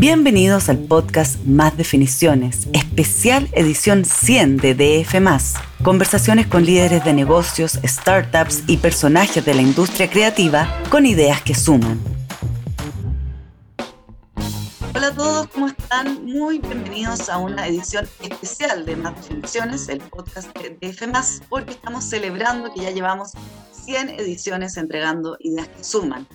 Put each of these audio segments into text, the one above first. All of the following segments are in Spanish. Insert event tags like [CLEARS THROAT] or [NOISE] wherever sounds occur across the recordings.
Bienvenidos al podcast Más Definiciones, especial edición 100 de DF. Conversaciones con líderes de negocios, startups y personajes de la industria creativa con ideas que suman. Hola a todos, ¿cómo están? Muy bienvenidos a una edición especial de Más Definiciones, el podcast de DF, porque estamos celebrando que ya llevamos 100 ediciones entregando ideas que suman.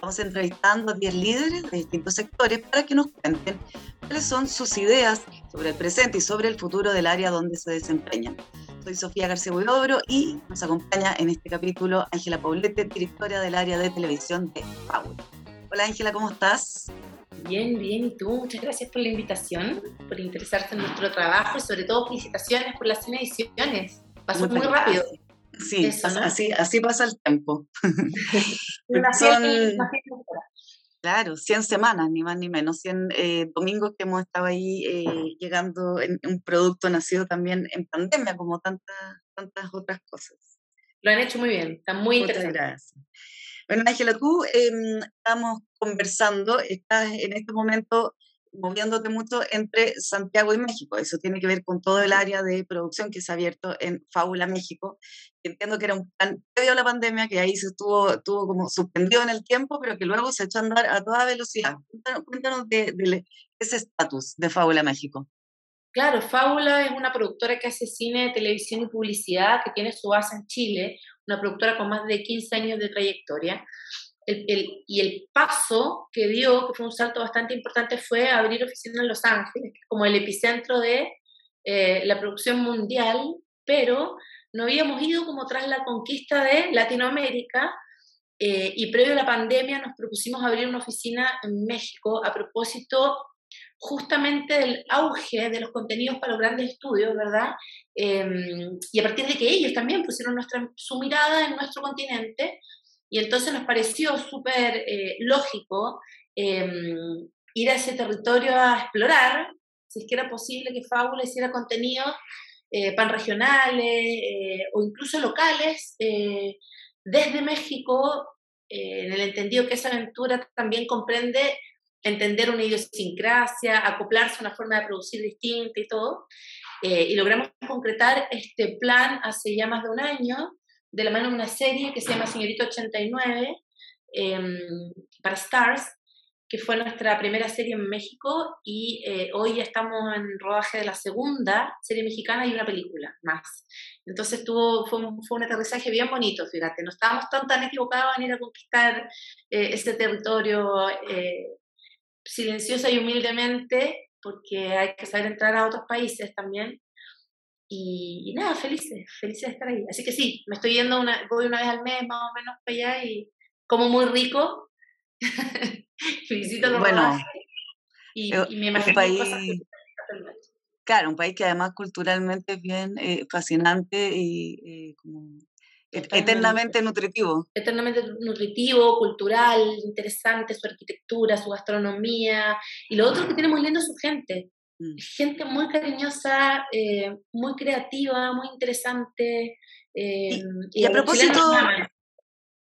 Estamos entrevistando a 10 líderes de distintos sectores para que nos cuenten cuáles son sus ideas sobre el presente y sobre el futuro del área donde se desempeñan. Soy Sofía García Buidobro y nos acompaña en este capítulo Ángela Paulete, directora del área de televisión de Paul. Hola Ángela, ¿cómo estás? Bien, bien. ¿Y tú? Muchas gracias por la invitación, por interesarte en nuestro trabajo y sobre todo felicitaciones por las 100 ediciones. Pasó muy, rápido. Sí, así, así pasa el tiempo. [LAUGHS] Son, claro, 100 semanas, ni más ni menos, 100 eh, domingos que hemos estado ahí eh, llegando en un producto nacido también en pandemia, como tantas, tantas otras cosas. Lo han hecho muy bien, está muy interesante. Gracias. Bueno, Ángela, tú eh, estamos conversando, estás en este momento moviéndote mucho entre Santiago y México. Eso tiene que ver con todo el área de producción que se ha abierto en Fábula México. Entiendo que era un plan previo a la pandemia, que ahí se estuvo, estuvo como suspendido en el tiempo, pero que luego se echó a andar a toda velocidad. Cuéntanos, de, ese estatus de Fábula México. Claro, Fábula es una productora que hace cine, televisión y publicidad, que tiene su base en Chile, una productora con más de 15 años de trayectoria y el paso que dio, que fue un salto bastante importante, fue abrir oficina en Los Ángeles, como el epicentro de eh, la producción mundial, pero no habíamos ido como tras la conquista de Latinoamérica eh, y previo a la pandemia nos propusimos abrir una oficina en México a propósito justamente del auge de los contenidos para los grandes estudios, ¿verdad? Em, y a partir de que ellos también pusieron nuestra, su mirada en nuestro continente, y entonces nos pareció súper eh, lógico em, ir a ese territorio a explorar, si es que era posible que Fábula hiciera contenidos eh, panregionales eh, o incluso locales desde México, en el entendido que esa aventura también comprende entender una idiosincrasia, acoplarse a una forma de producir distinta y todo. y logramos concretar este plan hace ya más de un año, de la mano de una serie que se llama Señorito 89 em, para Stars, que fue nuestra primera serie en México y eh, hoy ya estamos en rodaje de la segunda serie mexicana y una película más. Entonces tuvo, fue, un, fue un aterrizaje bien bonito, fíjate, no estábamos tan, tan equivocados en ir a conquistar eh, ese territorio eh, silenciosa y humildemente, porque hay que saber entrar a otros países también. Y, nada, felices, felices de estar ahí. Así que sí, me estoy yendo una, voy una vez al mes más o menos para allá y como muy rico. [LAUGHS] Felicito los bueno, y, y, me imagino país, Claro, un país que además culturalmente es bien eh, fascinante y eh, como eternamente nutritivo. Eternamente nutritivo, cultural, interesante, su arquitectura, su gastronomía. Y lo otro que tiene muy lindo es su gente. Mm. gente muy cariñosa, eh, muy creativa, muy interesante. y, eh, a propósito,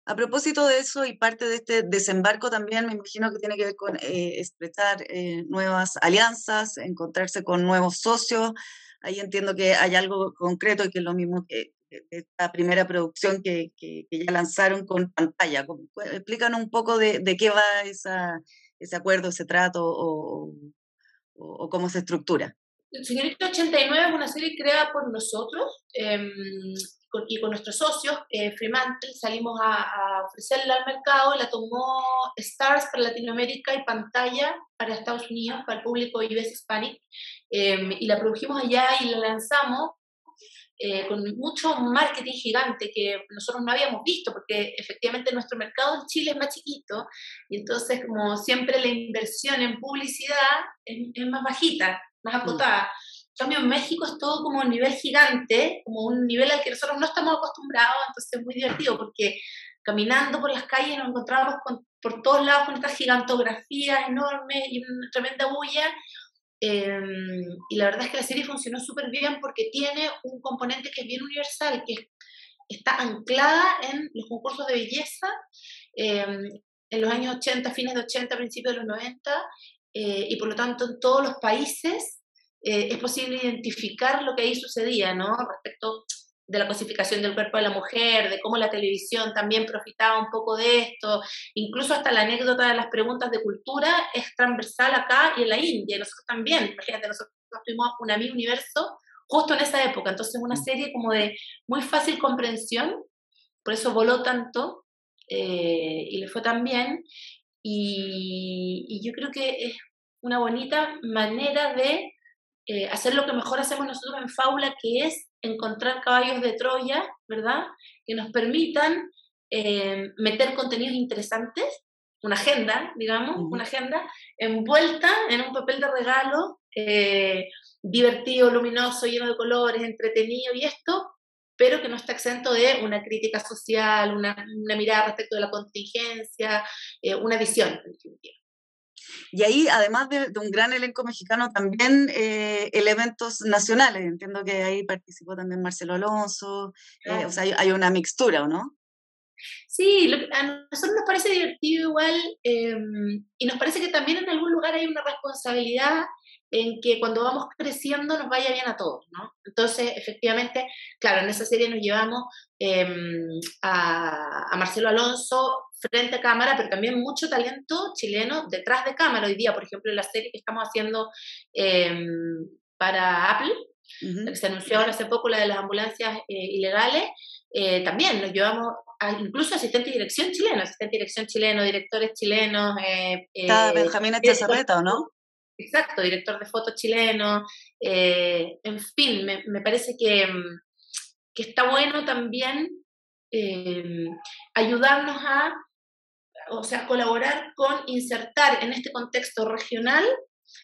a propósito de eso y parte de este desembarco también, me imagino que tiene que ver con eh, estrechar nuevas alianzas, encontrarse con nuevos socios. Ahí entiendo que hay algo concreto y que es lo mismo que esta primera producción que, que, ya lanzaron con pantalla. Explícanos un poco de, de qué va esa, ese acuerdo, ese trato o, o, cómo se estructura? El Señorito 89 es una serie creada por nosotros em, y con nuestros socios, eh, Fremantle, salimos a, ofrecerla al mercado, la tomó Stars para Latinoamérica y Pantalla para Estados Unidos, para el público US Hispanic, em, y la produjimos allá y la lanzamos eh, con mucho marketing gigante que nosotros no habíamos visto, porque efectivamente nuestro mercado en Chile es más chiquito y entonces como siempre la inversión en publicidad es, más bajita, más mm. acotada. En cambio, en México es todo como un nivel gigante, como un nivel al que nosotros no estamos acostumbrados, entonces es muy divertido porque caminando por las calles nos encontramos por todos lados con estas gigantografías enormes y una tremenda bulla, Em, y la verdad es que la serie funcionó súper bien porque tiene un componente que es bien universal, que está anclada en los concursos de belleza em, en los años 80, fines de 80, principios de los 90, y por lo tanto en todos los países es posible identificar lo que ahí sucedía, ¿no? Respecto de la cosificación del cuerpo de la mujer, de cómo la televisión también profitaba un poco de esto, incluso hasta la anécdota de las preguntas de cultura es transversal acá y en la India, y nosotros también, imagínate, nosotros tuvimos una mi universo justo en esa época, entonces una serie como de muy fácil comprensión, por eso voló tanto eh, y le fue tan bien, y, y, yo creo que es una bonita manera de eh, hacer lo que mejor hacemos nosotros en Fábula, que es encontrar caballos de Troya, ¿verdad? Que nos permitan eh, meter contenidos interesantes, una agenda, digamos, una agenda envuelta en un papel de regalo, eh, divertido, luminoso, lleno de colores, entretenido y esto, pero que no está exento de una crítica social, una, mirada respecto de la contingencia, una visión, en definitiva. Y ahí, además de, un gran elenco mexicano, también eh, elementos nacionales. Entiendo que ahí participó también Marcelo Alonso, eh, o sea, hay, una mixtura, ¿o no? Sí, a nosotros nos parece divertido igual em, y nos parece que también en algún lugar hay una responsabilidad en que cuando vamos creciendo nos vaya bien a todos, ¿no? Entonces, efectivamente, claro, en esa serie nos llevamos em, a, a, Marcelo Alonso frente a cámara, pero también mucho talento chileno detrás de cámara. Hoy día, por ejemplo, la serie que estamos haciendo em, para Apple, que se anunció ahora hace poco, la de las ambulancias eh, ilegales, eh, también nos llevamos a, incluso asistente de dirección chileno, asistente de dirección chileno, directores chilenos. Eh, Está Benjamín Echazarreta, ¿o no? Exacto, director de foto chileno. en fin, me, me parece que, em, que, está bueno también em, ayudarnos a o sea, colaborar con insertar en este contexto regional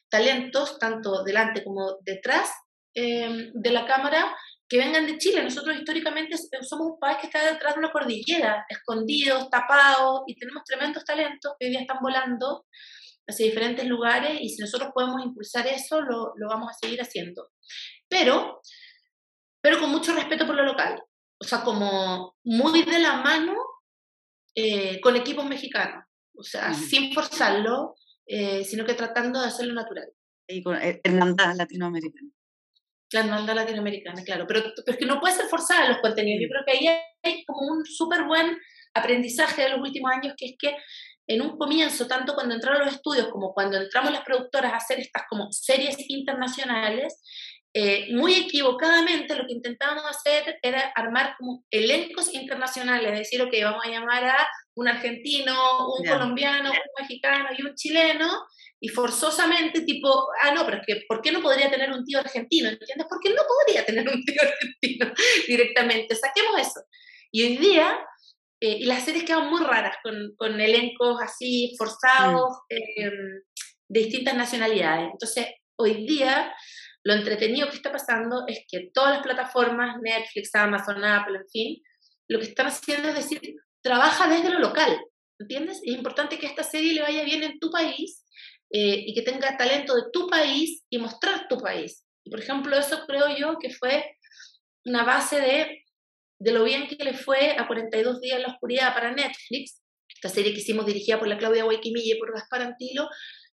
talentos, tanto delante como detrás em, de la cámara, que vengan de Chile. Nosotros históricamente somos un país que está detrás de una cordillera, escondidos, tapados, y tenemos tremendos talentos que hoy día están volando hacia diferentes lugares, y si nosotros podemos impulsar eso, lo, lo vamos a seguir haciendo. Pero, pero con mucho respeto por lo local. O sea, como muy de la mano eh, con equipos mexicanos, o sea, sin forzarlo, eh, sino que tratando de hacerlo natural. Y con eh, hermandad latinoamericana. La hermandad latinoamericana, claro, pero, es que no puede ser forzada los contenidos. Yo creo que ahí hay como un súper buen aprendizaje de los últimos años, que es que en un comienzo, tanto cuando entraron los estudios como cuando entramos las productoras a hacer estas como series internacionales, eh, muy equivocadamente lo que intentábamos hacer era armar como elencos internacionales, es decir, que vamos a llamar a un argentino, un colombiano, un mexicano y un chileno, y forzosamente tipo, ah, no, pero es que, ¿por qué no podría tener un tío argentino? ¿Entiendes? Porque no podría tener un tío [LAUGHS] argentino directamente, saquemos eso. Y hoy día, eh, y las series quedan muy raras, con, con elencos así forzados mm. eh, de distintas nacionalidades. Entonces, hoy día lo entretenido que está pasando es que todas las plataformas, Netflix, Amazon, Apple, en fin, lo que están haciendo es decir, trabaja desde lo local, ¿entiendes? Es importante que esta serie le vaya bien en tu país eh, y que tenga talento de tu país y mostrar tu país. Por ejemplo, eso creo yo que fue una base de, de lo bien que le fue a 42 días en la oscuridad para Netflix, esta serie que hicimos dirigida por la Claudia Guayquimilla y por Gaspar Antilo,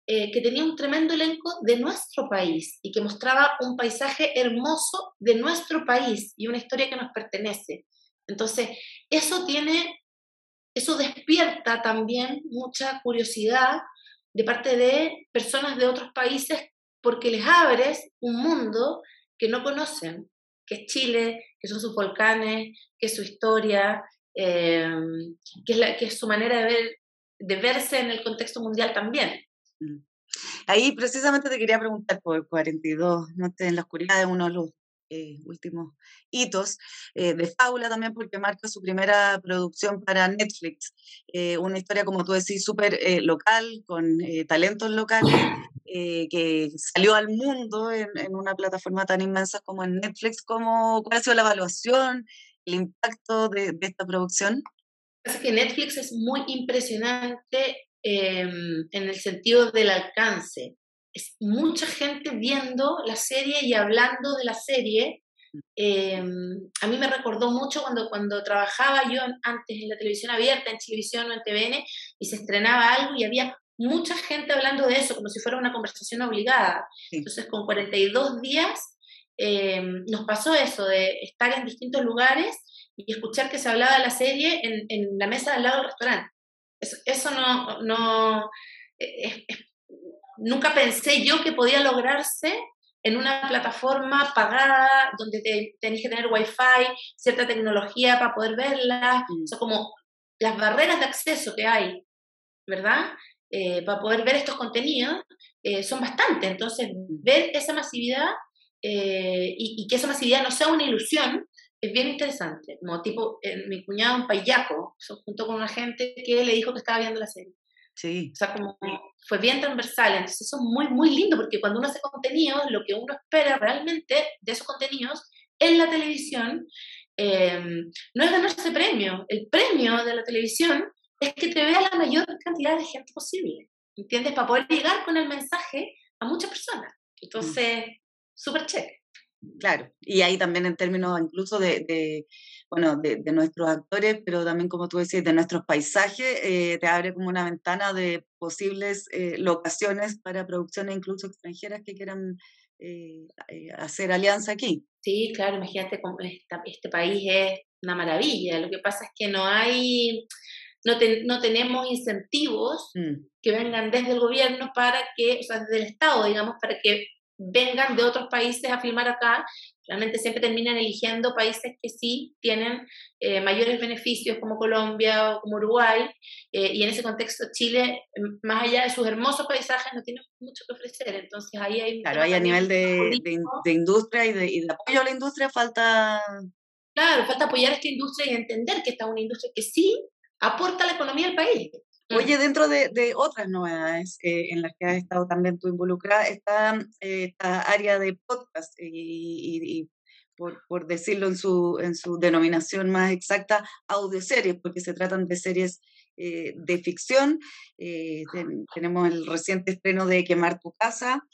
eh, que tenía un tremendo elenco de nuestro país y que mostraba un paisaje hermoso de nuestro país y una historia que nos pertenece. Entonces, eso tiene, eso despierta también mucha curiosidad de parte de personas de otros países porque les abres un mundo que no conocen, que es Chile, que son sus volcanes, que es su historia, eh, que, es la, que es su manera de, ver, de verse en el contexto mundial también. Mm. Ahí precisamente te quería preguntar por 42 Noches en la Oscuridad, de uno de los eh, últimos hitos eh, de Fábula también, porque marca su primera producción para Netflix. Eh, una historia, como tú decís, súper local, con talentos locales, que salió al mundo en, una plataforma tan inmensa como en Netflix. ¿Cómo, ¿Cuál ha sido la evaluación, el impacto de, de esta producción? Es que Netflix es muy impresionante Em, en el sentido del alcance. Es mucha gente viendo la serie y hablando de la serie. Em, a mí me recordó mucho cuando, cuando trabajaba yo antes en la televisión abierta, en televisión o en TVN, y se estrenaba algo y había mucha gente hablando de eso, como si fuera una conversación obligada. Entonces, con 42 días eh, nos pasó eso, de estar en distintos lugares y escuchar que se hablaba de la serie en, en la mesa al lado del restaurante. Eso, eso no, no nunca pensé yo que podía lograrse en una plataforma pagada donde te, tenés que tener wifi, cierta tecnología para poder verla, mm. o sea, como las barreras de acceso que hay, ¿verdad? Eh, para poder ver estos contenidos eh, son bastante. Entonces, mm. ver esa masividad eh, y, que esa masividad no sea una ilusión es bien interesante. Como tipo, mi cuñado, un payaco, junto con una gente que le dijo que estaba viendo la serie. Sí. O sea, como fue bien transversal. Entonces, eso es muy, muy lindo porque cuando uno hace contenidos, lo que uno espera realmente de esos contenidos en la televisión em, no es ganarse premio. El premio de la televisión es que te vea la mayor cantidad de gente posible. ¿Entiendes? Para poder llegar con el mensaje a muchas personas. Mm. Entonces, súper chévere. Claro, y ahí también en términos incluso de, bueno, de, nuestros actores, pero también como tú decías, de nuestros paisajes, eh, te abre como una ventana de posibles eh, locaciones para producciones incluso extranjeras que quieran eh, hacer alianza aquí. Sí, claro, imagínate, este país es una maravilla, lo que pasa es que no hay, no, no tenemos incentivos mm. que vengan desde el gobierno para que, o sea, desde el Estado, digamos, para que vengan de otros países a filmar acá, realmente siempre terminan eligiendo países que sí tienen eh, mayores beneficios como Colombia o como Uruguay, eh, y en ese contexto Chile, más allá de sus hermosos paisajes, no tiene mucho que ofrecer, entonces ahí hay... Claro, ahí a nivel de, de, industria y de, y de apoyo a la industria falta... Claro, falta apoyar esta industria y entender que esta es una industria que sí aporta a la economía del país. Oye, dentro de, otras novedades eh, en las que has estado también tú involucrada, está eh, esta área de podcast y, por, decirlo en su, en su denominación más exacta, audioseries, porque se tratan de series eh, de ficción. tenemos el reciente estreno de Quemar tu casa,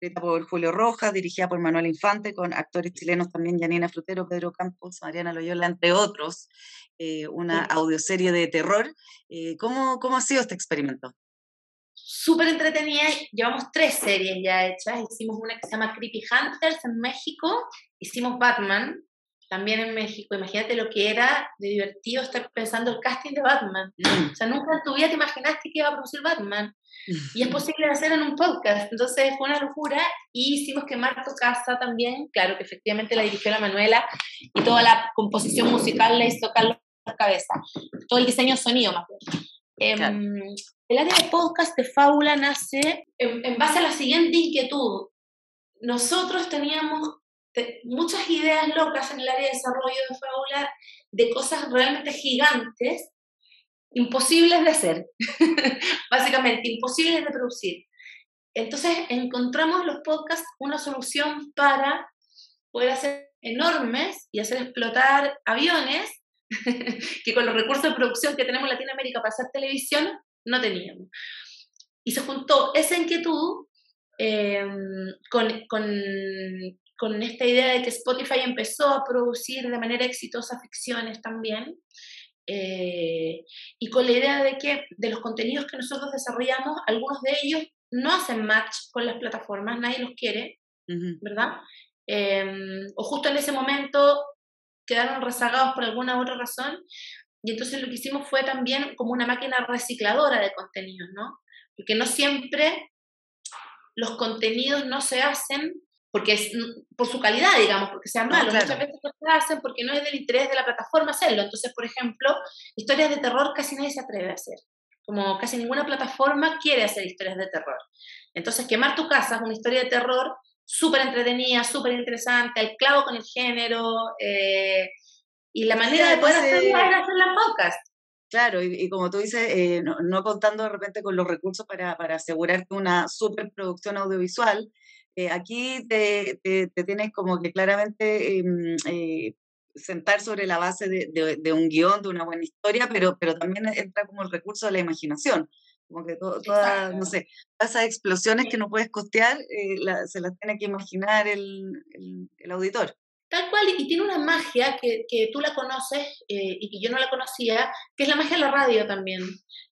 escrita por Julio Rojas, dirigida por Manuel Infante, con actores chilenos también, Janina Frutero, Pedro Campos, Mariana Loyola, entre otros, eh, una audioserie de terror. Eh, ¿cómo, ¿Cómo ha sido este experimento? Súper entretenida, llevamos tres series ya hechas, hicimos una que se llama Creepy Hunters en México, hicimos Batman, también en México. Imagínate lo que era de divertido estar pensando el casting de Batman. [CLEARS THROAT] O sea, nunca en tu vida te imaginaste que iba a producir Batman. [CLEARS THROAT] Y es posible hacer en un podcast. Entonces fue una locura. Y hicimos quemar tu casa también. Claro que efectivamente la dirigió la Manuela y toda la composición musical la hizo Carlos Cabeza. Todo el diseño sonido más em, El área de podcast de Fábula nace en base a la siguiente inquietud. Nosotros teníamos muchas ideas locas en el área de desarrollo de Fábula de cosas realmente gigantes, imposibles de hacer, [LAUGHS] básicamente, imposibles de producir. Entonces encontramos los podcasts una solución para poder hacer enormes y hacer explotar aviones [LAUGHS] que con los recursos de producción que tenemos en Latinoamérica para hacer televisión no teníamos. Y se juntó esa inquietud eh, con, con, con esta idea de que Spotify empezó a producir de manera exitosa ficciones también, eh, y con la idea de que de los contenidos que nosotros desarrollamos, algunos de ellos no hacen match con las plataformas, nadie los quiere, ¿verdad? Em, o justo en ese momento quedaron rezagados por alguna otra razón, y entonces lo que hicimos fue también como una máquina recicladora de contenidos, ¿no? Porque no siempre los contenidos no se hacen porque es mm, por su calidad, digamos, porque sean malos. Muchas veces no se hacen porque no es del interés de la plataforma hacerlo. Entonces, por ejemplo, historias de terror casi nadie se atreve a hacer. Como casi ninguna plataforma quiere hacer historias de terror. Entonces, Quemar tu casa es una historia de terror súper entretenida, súper interesante, al clavo con el género. Eh, y la manera de poder hacerla es hacerla en podcast. Claro, y, como tú dices, eh, no, contando de repente con los recursos para, para asegurar que una superproducción audiovisual, eh, aquí te, tienes como que claramente em, eh, sentar sobre la base de, un guion, de una buena historia, pero, pero también entra como el recurso de la imaginación. Como que todas, no sé, esas explosiones que no puedes costear, eh, se las tiene que imaginar el, el, auditor. Tal cual, y tiene una magia que, que tú la conoces y que yo no la conocía, que es la magia de la radio también.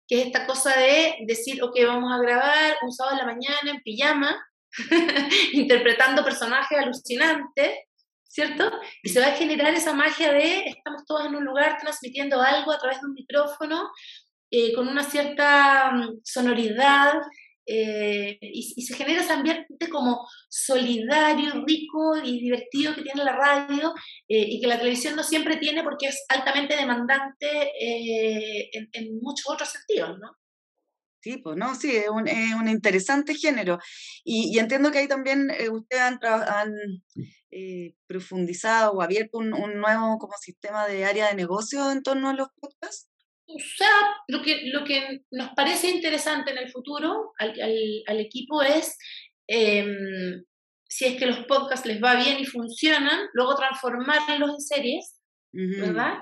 que es esta cosa de decir, ok, vamos a grabar un sábado en la mañana en pijama, [LAUGHS] interpretando personajes alucinantes, ¿cierto? Y se va a generar esa magia de estamos todos en un lugar transmitiendo algo a través de un micrófono, eh, con una cierta mm, sonoridad, eh, y, se genera ese ambiente como solidario, rico y divertido que tiene la radio eh, y que la televisión no siempre tiene porque es altamente demandante eh, en, muchos otros sentidos, ¿no? Sí, pues no, sí, es un, es un interesante género. Y, entiendo que ahí también ustedes han, han profundizado o abierto un, un, nuevo como sistema de área de negocio en torno a los podcasts. O sea, lo que, lo que nos parece interesante en el futuro al, al, equipo es, em, si es que los podcasts les va bien y funcionan, luego transformarlos en series, ¿verdad?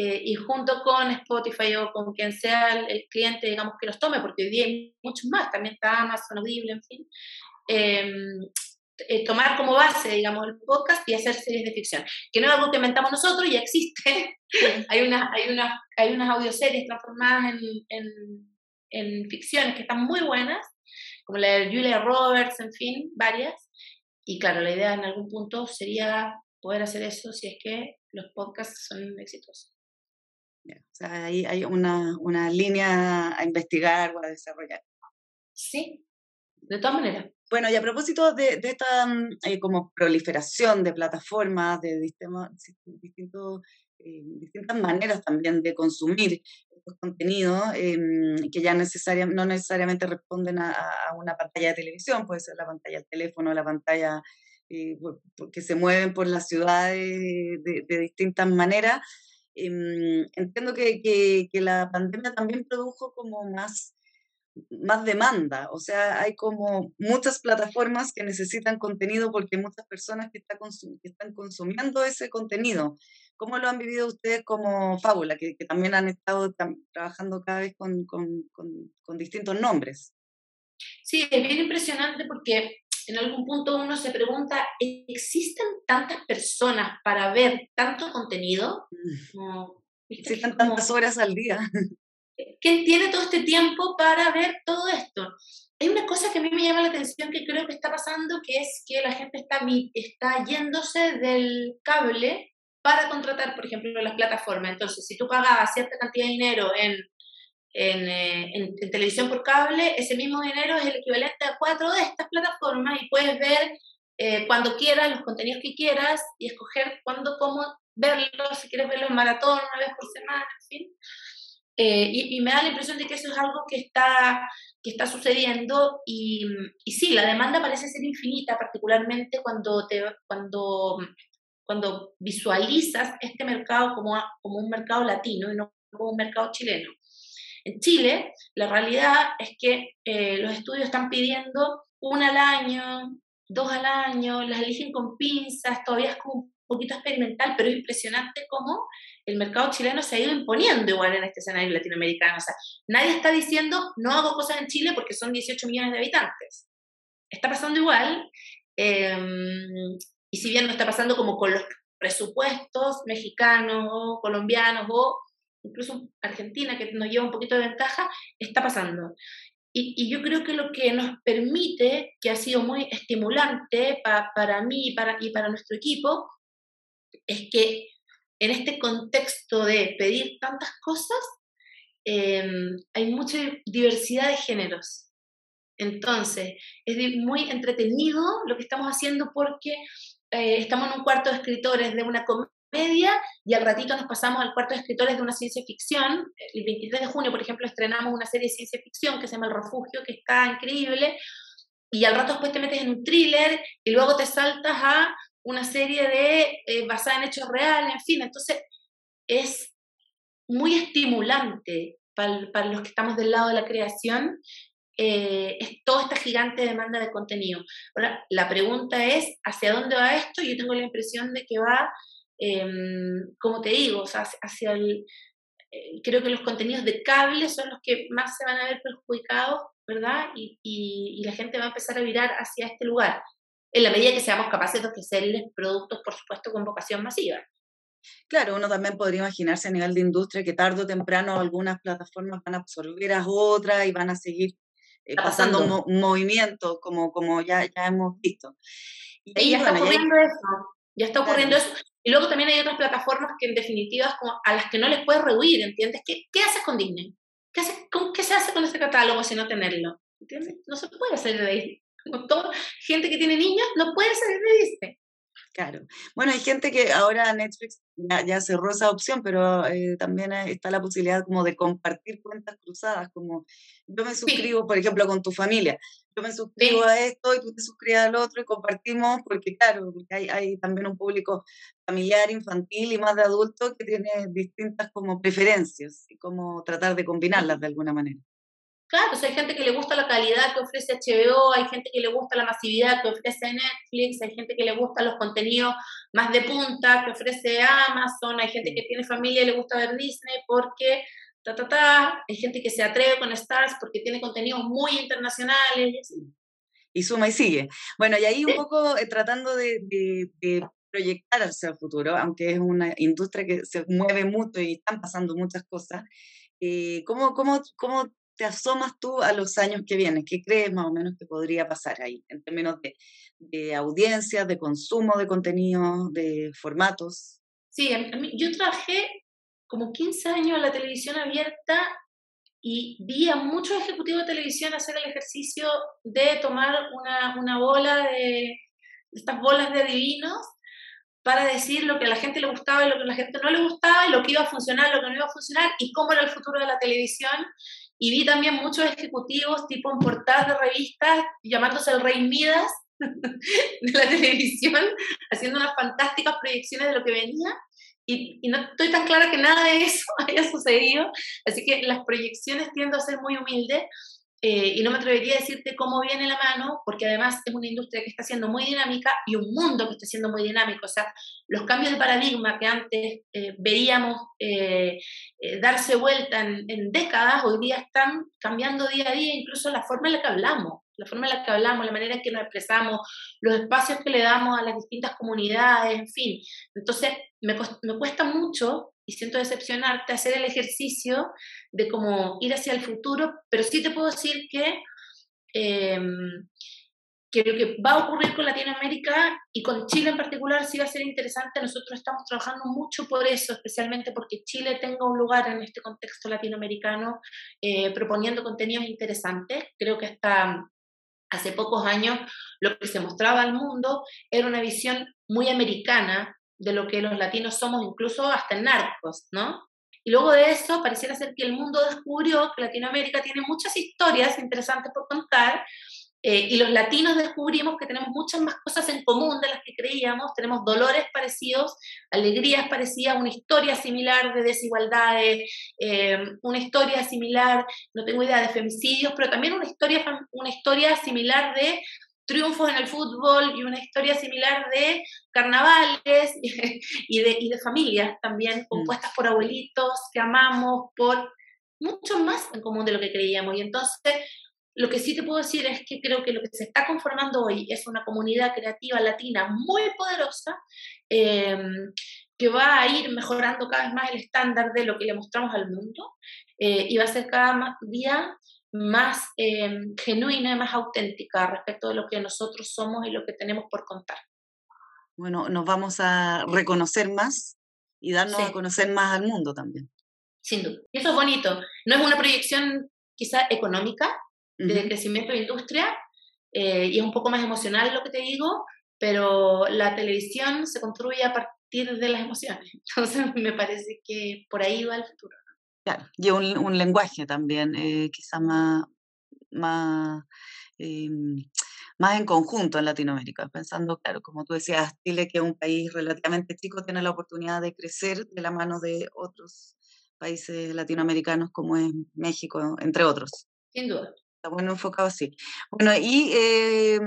Eh, y junto con Spotify o con quien sea el, cliente, digamos, que los tome, porque hoy día hay muchos más, también está Amazon, Audible, en fin, eh, eh, tomar como base, digamos, el podcast y hacer series de ficción, que no es algo que inventamos nosotros, ya existe. [LAUGHS] hay, una, hay, una, hay unas audioseries transformadas en, en, ficciones que están muy buenas, como la de Julia Roberts, en fin, varias. Y claro, la idea en algún punto sería poder hacer eso si es que los podcasts son exitosos. O sea, ahí hay una, una línea a investigar o a desarrollar. Sí, de todas maneras. Bueno, y a propósito de, esta mm, eh, como proliferación de plataformas, de distintos, eh, distintas maneras también de consumir estos contenidos, em, que ya no necesariamente responden a, una pantalla de televisión, puede ser la pantalla del teléfono, la pantalla eh, que se mueven por las ciudades de, distintas maneras. Em, entiendo que, que la pandemia también produjo como más más demanda, o sea, hay como muchas plataformas que necesitan contenido porque hay muchas personas que, están consumiendo ese contenido. ¿Cómo lo han vivido ustedes como Fábula, que, también han estado trabajando cada vez con, distintos nombres? Sí, es bien impresionante porque en algún punto uno se pregunta, ¿existen tantas personas para ver tanto contenido? Mm. existen tantas horas al día. [LAUGHS] ¿Quién tiene todo este tiempo para ver todo esto? Hay una cosa que a mí me llama la atención que creo que está pasando, que es que la gente está, está yéndose del cable para contratar, por ejemplo, las plataformas. Entonces, si tú pagabas cierta cantidad de dinero en, en, eh, en, televisión por cable, ese mismo dinero es el equivalente a cuatro de estas plataformas y puedes ver eh, cuando quieras los contenidos que quieras y escoger cuándo, cómo verlos, si quieres verlo en maratón una vez por semana, en fin. Eh, y, me da la impresión de que eso es algo que está, que está sucediendo y, y, sí, la demanda parece ser infinita, particularmente cuando, te, cuando, cuando visualizas este mercado como, como un mercado latino y no como un mercado chileno. En Chile, la realidad es que eh, los estudios están pidiendo una al año, dos al año, las eligen con pinzas, todavía es como un poquito experimental, pero es impresionante cómo el mercado chileno se ha ido imponiendo igual en este escenario latinoamericano. O sea, nadie está diciendo no hago cosas en Chile porque son 18 millones de habitantes. Está pasando igual. Em, y si bien no está pasando como con los presupuestos mexicanos o colombianos o incluso Argentina, que nos lleva un poquito de ventaja, está pasando. Y, yo creo que lo que nos permite, que ha sido muy estimulante para mí y para, y para nuestro equipo, es que en este contexto de pedir tantas cosas, em, hay mucha diversidad de géneros. Entonces, es muy entretenido lo que estamos haciendo porque eh, estamos en un cuarto de escritores de una comedia y al ratito nos pasamos al cuarto de escritores de una ciencia ficción. El 23 de junio, por ejemplo, estrenamos una serie de ciencia ficción que se llama El Refugio, que está increíble. Y al rato después te metes en un thriller y luego te saltas a una serie de eh, basada en hechos reales, en fin, entonces es muy estimulante para, los que estamos del lado de la creación, eh, es toda esta gigante demanda de contenido. Ahora, la pregunta es, ¿hacia dónde va esto? Yo tengo la impresión de que va, em, como te digo, hacia el, eh, creo que los contenidos de cable son los que más se van a ver perjudicados, ¿verdad? Y, y, la gente va a empezar a virar hacia este lugar en la medida que seamos capaces de ofrecerles productos, por supuesto, con vocación masiva. Claro, uno también podría imaginarse a nivel de industria que tarde o temprano algunas plataformas van a absorber a otras y van a seguir eh, pasando un movimiento como, como ya, ya hemos visto. Y, ya está ocurriendo eso, ya está ocurriendo eso. Y luego también hay otras plataformas que en definitiva como a las que no les puedes rehuir, ¿entiendes? ¿Qué, qué haces con Disney? ¿Qué, hace, con, ¿Qué se hace con ese catálogo si no tenerlo? ¿Entiendes? No se puede hacer de Disney. Como toda gente que tiene niños no puede salir de Disney. Claro. Bueno, hay gente que ahora Netflix ya, cerró esa opción, pero eh, también está la posibilidad como de compartir cuentas cruzadas, como yo me suscribo, por ejemplo, con tu familia. Yo me suscribo a esto y tú te suscribes al otro y compartimos, porque claro, hay, hay también un público familiar, infantil y más de adulto que tiene distintas como preferencias y como tratar de combinarlas de alguna manera. Claro, pues hay gente que le gusta la calidad que ofrece HBO, hay gente que le gusta la masividad que ofrece Netflix, hay gente que le gusta los contenidos más de punta que ofrece Amazon, hay gente que tiene familia y le gusta ver Disney porque ta ta ta, hay gente que se atreve con Stars porque tiene contenidos muy internacionales. Y suma y sigue. Bueno, y ahí un poco eh, tratando de, proyectar hacia el futuro, aunque es una industria que se mueve mucho y están pasando muchas cosas. Eh, ¿cómo, cómo, cómo te asomas tú a los años que vienen? ¿Qué crees más o menos que podría pasar ahí en términos de, audiencias, de consumo de contenido, de formatos? Sí, yo trabajé como 15 años en la televisión abierta y vi a muchos ejecutivos de televisión hacer el ejercicio de tomar una, una bola de estas bolas de adivinos para decir lo que a la gente le gustaba y lo que a la gente no le gustaba lo que iba a funcionar, lo que no iba a funcionar y cómo era el futuro de la televisión y vi también muchos ejecutivos, tipo en portadas de revistas, llamándose el Rey Midas [LAUGHS] de la televisión, haciendo unas fantásticas proyecciones de lo que venía. Y, y, no estoy tan clara que nada de eso [LAUGHS] haya sucedido, así que las proyecciones tienden a ser muy humildes, eh, y no me atrevería a decirte cómo viene la mano, porque además es una industria que está siendo muy dinámica y un mundo que está siendo muy dinámico. O sea, los cambios de paradigma que antes eh, veíamos eh, darse vuelta en, en, décadas, hoy día están cambiando día a día, incluso la forma en la que hablamos, la forma en la que hablamos, la manera en que nos expresamos, los espacios que le damos a las distintas comunidades, en fin. Entonces, me, me cuesta mucho y siento decepcionarte, hacer el ejercicio de cómo ir hacia el futuro, pero sí te puedo decir que, em, que lo que va a ocurrir con Latinoamérica y con Chile en particular sí va a ser interesante. Nosotros estamos trabajando mucho por eso, especialmente porque Chile tenga un lugar en este contexto latinoamericano eh, proponiendo contenidos interesantes. Creo que hasta hace pocos años lo que se mostraba al mundo era una visión muy americana de lo que los latinos somos, incluso hasta en narcos, ¿no? Y luego de eso, pareciera ser que el mundo descubrió que Latinoamérica tiene muchas historias interesantes por contar, eh, y los latinos descubrimos que tenemos muchas más cosas en común de las que creíamos, tenemos dolores parecidos, alegrías parecidas, una historia similar de desigualdades, eh, una historia similar, no tengo idea, de femicidios, pero también una historia, una historia similar de triunfos en el fútbol y una historia similar de carnavales [LAUGHS] y de, y de familias también, mm. compuestas por abuelitos que amamos, por mucho más en común de lo que creíamos. Y entonces, lo que sí te puedo decir es que creo que lo que se está conformando hoy es una comunidad creativa latina muy poderosa. Em, que va a ir mejorando cada vez más el estándar de lo que le mostramos al mundo eh, y va a ser cada día más eh, genuina y más auténtica respecto de lo que nosotros somos y lo que tenemos por contar. Bueno, nos vamos a reconocer más y darnos a conocer más al mundo también. Sin duda. Y eso es bonito. No es una proyección quizá económica de crecimiento de industria eh, y es un poco más emocional lo que te digo, pero la televisión se construye a partir de las emociones. [LAUGHS] Entonces me parece que por ahí va el futuro. Claro, y un, lenguaje también, eh, quizá más, más, em, más en conjunto en Latinoamérica, pensando, claro, como tú decías, Chile, que es un país relativamente chico, tiene la oportunidad de crecer de la mano de otros países latinoamericanos como es México, entre otros. Sin duda. Está bueno enfocado así. Bueno, y em,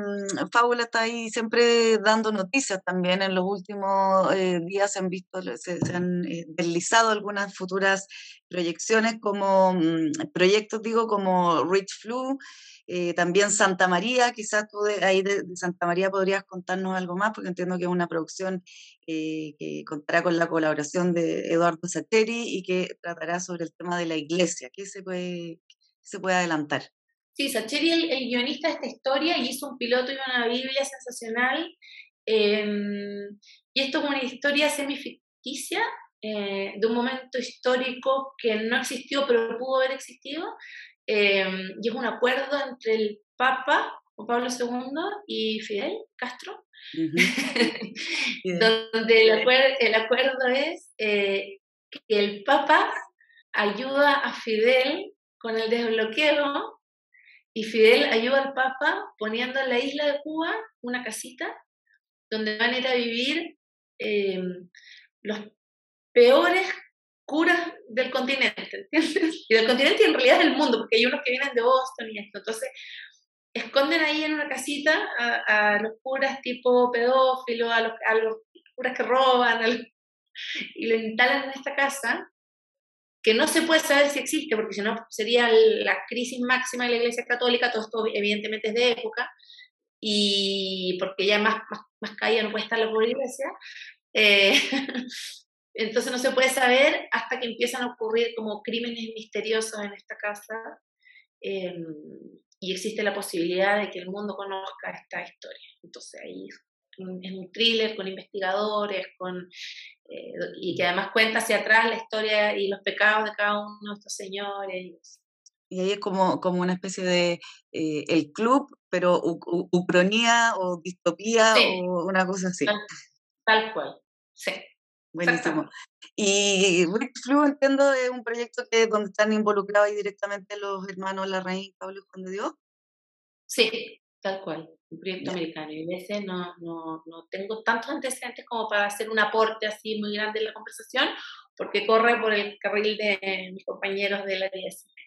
Fábula está ahí siempre dando noticias también. En los últimos eh, días se han visto, se, han eh, deslizado algunas futuras proyecciones como mm, proyectos, digo, como Rich Flu, eh, también Santa María, quizás tú ahí de, Santa María podrías contarnos algo más, porque entiendo que es una producción que contará con la colaboración de Eduardo Sateri y que tratará sobre el tema de la iglesia. ¿Qué se puede, se puede adelantar? Sí, Sacheri, el, el, guionista de esta historia, hizo un piloto y una Biblia sensacional. Em, y esto es una historia semificticia eh, de un momento histórico que no existió, pero pudo haber existido. Em, y es un acuerdo entre el Papa, Juan Pablo II, y Fidel Castro, [LAUGHS] donde el acuerdo, el acuerdo es eh, que el Papa ayuda a Fidel con el desbloqueo y Fidel ayuda al Papa poniendo en la isla de Cuba una casita donde van a ir a vivir em, los peores curas del continente, ¿entiendes? Y del continente y en realidad del mundo, porque hay unos que vienen de Boston y esto. Entonces, esconden ahí en una casita a, los curas tipo pedófilo, a los, a los curas que roban, y lo instalan en esta casa que no se puede saber si existe, porque si no sería la crisis máxima de la Iglesia Católica, todo esto evidentemente es de época, y porque ya más, más, más caída no puede estar la pobre Iglesia, eh, [LAUGHS] entonces no se puede saber hasta que empiezan a ocurrir como crímenes misteriosos en esta casa, em, y existe la posibilidad de que el mundo conozca esta historia. Entonces ahí es un thriller con investigadores, con eh, y que además cuenta hacia atrás la historia y los pecados de cada uno de estos señores. Y ahí es como, como una especie de eh, el club, pero ucronía o distopía o una cosa así. Tal, cual, sí. Buenísimo. Y Flu, entiendo, es un proyecto que donde están involucrados ahí directamente los hermanos Larraín, Pablo y Juan de Dios. Sí, tal cual un proyecto americano. Y a veces no, no, no, tengo tantos antecedentes como para hacer un aporte así muy grande en la conversación, porque corre por el carril de mis compañeros del área de cine.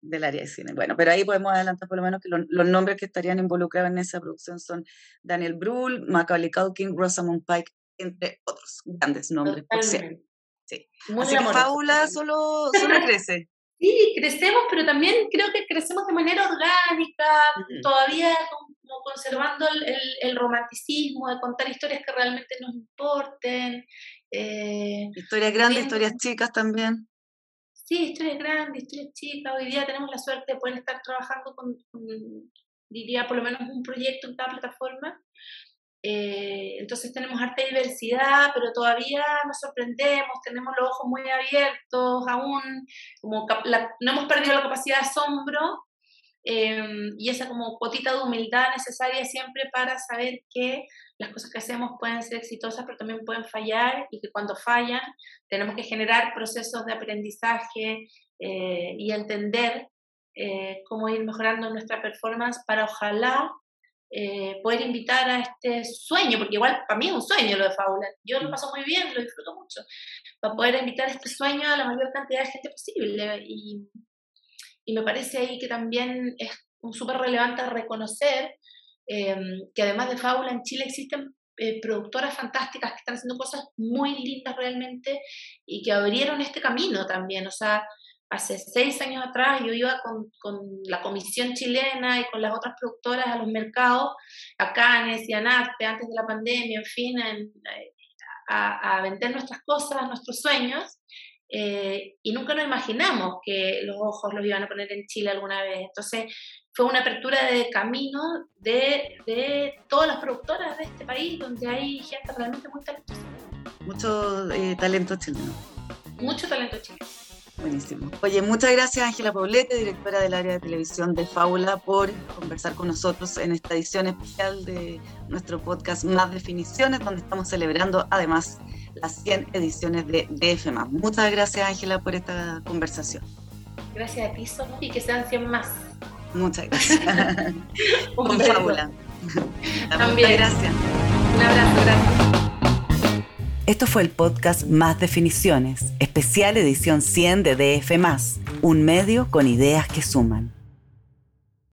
Del área de cine. Bueno, pero ahí podemos adelantar por lo menos que los nombres que estarían involucrados en esa producción son Daniel Brühl, Macaulay Culkin, Rosamund Pike, entre otros grandes nombres. Sí. Así que Fábula solo, solo crece. Sí, crecemos, pero también creo que crecemos de manera orgánica, todavía como conservando el, el, romanticismo de contar historias que realmente nos importen. Eh, historias grandes, historias chicas también. Sí, historias grandes, historias chicas. Hoy día tenemos la suerte de poder estar trabajando con, diría, por lo menos un proyecto en cada plataforma. Eh, entonces tenemos harta diversidad, pero todavía nos sorprendemos, tenemos los ojos muy abiertos aún, como no hemos perdido la capacidad de asombro, Em, y esa como cuotita de humildad necesaria siempre para saber que las cosas que hacemos pueden ser exitosas, pero también pueden fallar y que cuando fallan tenemos que generar procesos de aprendizaje eh, y entender eh, cómo ir mejorando nuestra performance para ojalá eh, poder invitar a este sueño, porque igual para mí es un sueño lo de Fábula, yo lo paso muy bien, lo disfruto mucho, para poder invitar este sueño a la mayor cantidad de gente posible. Y, y me parece ahí que también es súper relevante reconocer em, que además de Fábula en Chile existen eh, productoras fantásticas que están haciendo cosas muy lindas realmente y que abrieron este camino también. O sea, hace seis años atrás yo iba con, con la comisión chilena y con las otras productoras a los mercados, a Cannes y a NARTE antes de la pandemia, en fin, eh, a, a vender nuestras cosas, nuestros sueños. Eh, y nunca nos imaginamos que los ojos los iban a poner en Chile alguna vez. Entonces fue una apertura de camino de, de todas las productoras de este país, donde hay gente realmente muy talentosa. Mucho eh, talento chileno. Mucho talento chileno. Buenísimo. Oye, muchas gracias Ángela Paulete, directora del área de televisión de Fábula, por conversar con nosotros en esta edición especial de nuestro podcast Más Definiciones, donde estamos celebrando además las 100 ediciones de DF. Muchas gracias, Ángela, por esta conversación. Gracias a ti, y que sean 100 más. Muchas gracias. [LAUGHS] Con fábula. También. gracias. Un abrazo, gracias. Esto fue el podcast Más Definiciones, especial edición 100 de DF, un medio con ideas que suman.